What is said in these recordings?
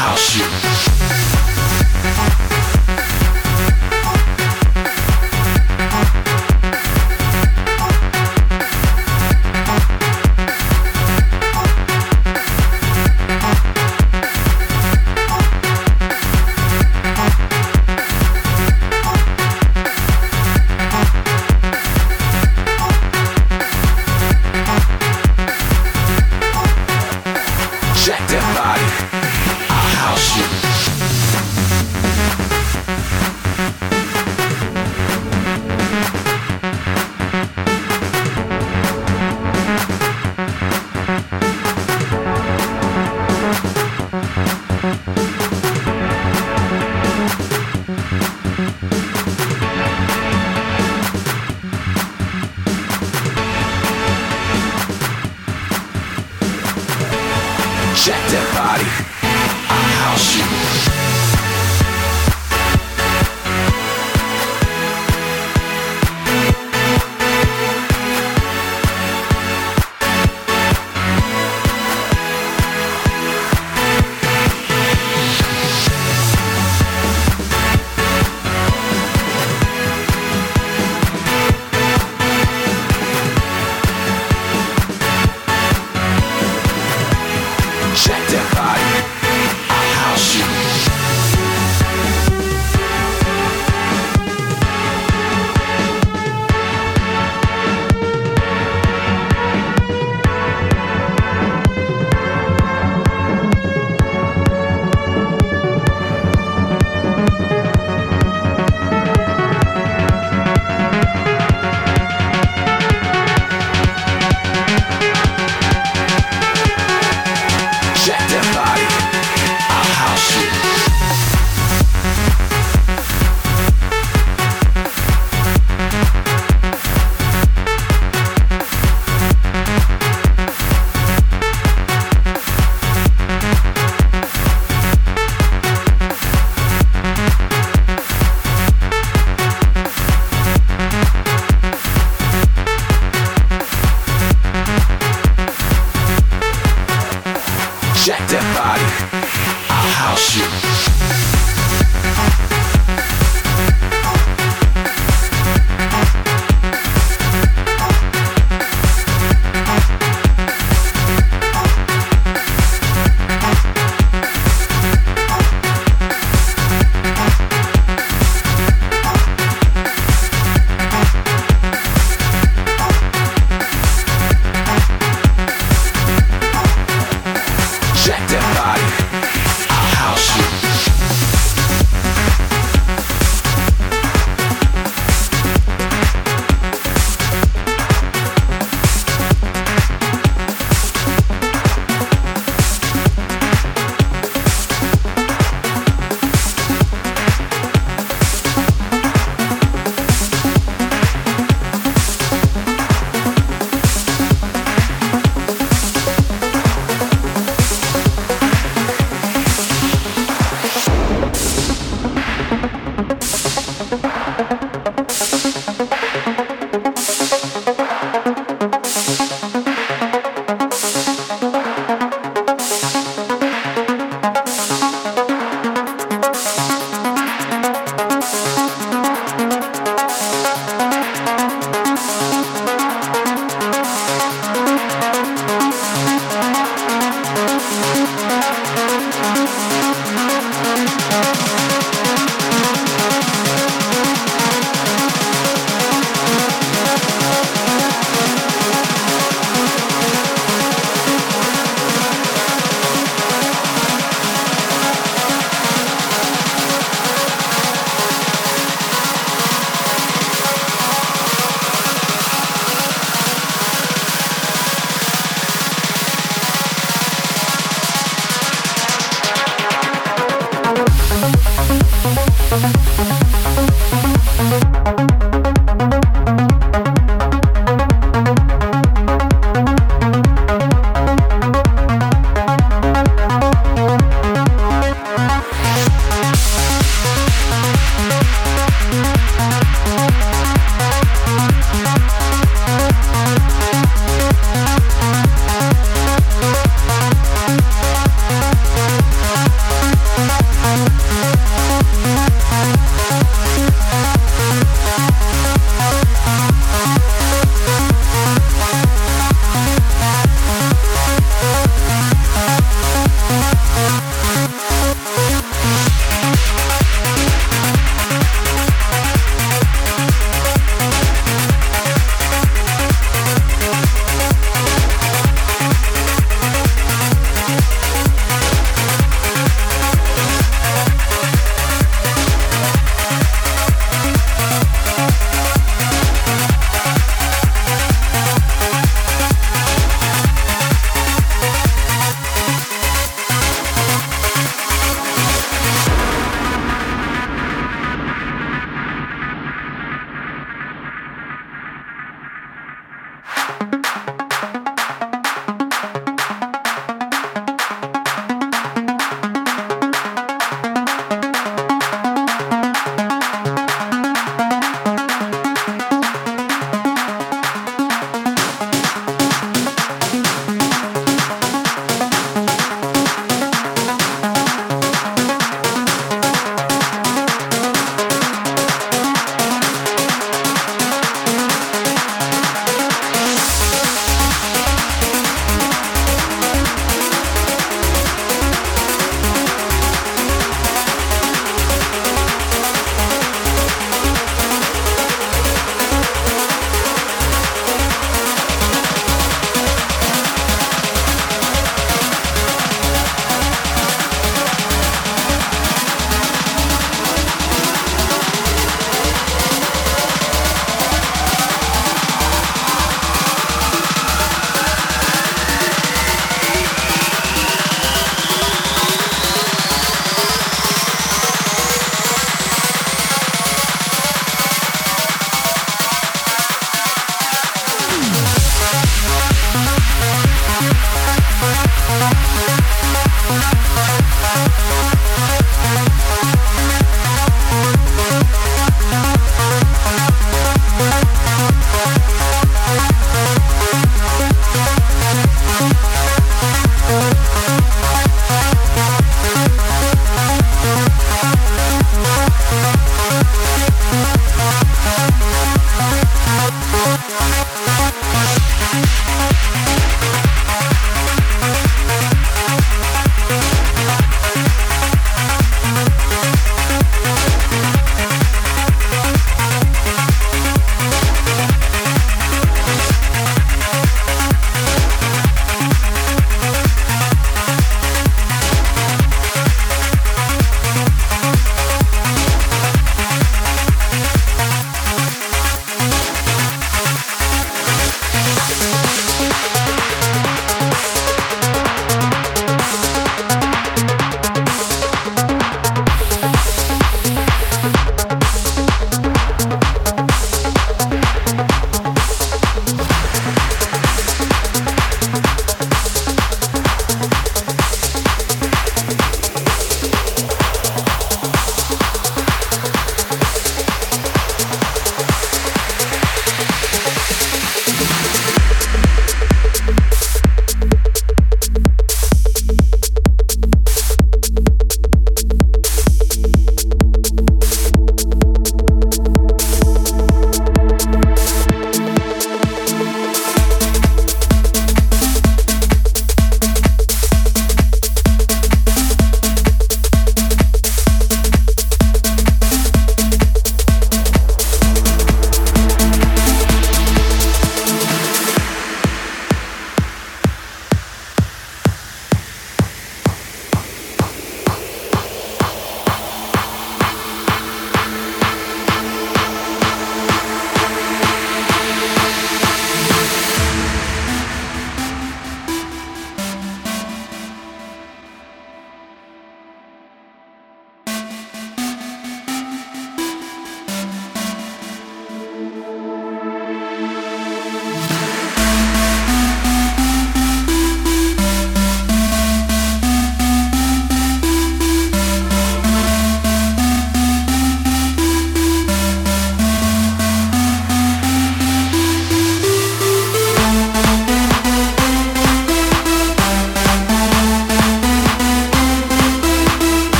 house.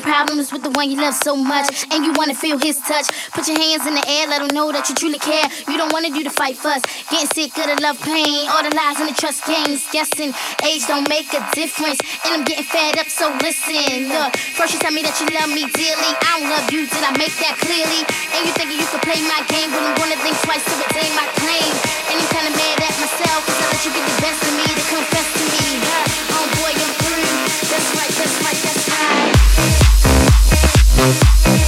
Problems with the one you love so much, and you wanna feel his touch. Put your hands in the air, let him know that you truly care. You don't wanna do the fight fuss, getting sick of the love pain, all the lies and the trust games. Guessing age don't make a difference, and I'm getting fed up. So listen, look. First you tell me that you love me dearly, I don't love you. Did I make that clearly? And you thinking you could play my game, but I'm gonna think twice to retain my claim. And I'm kinda mad at myself, cause I let you get the best of me to confess to me. Oh boy, I'm through. That's right, that's right, that's right.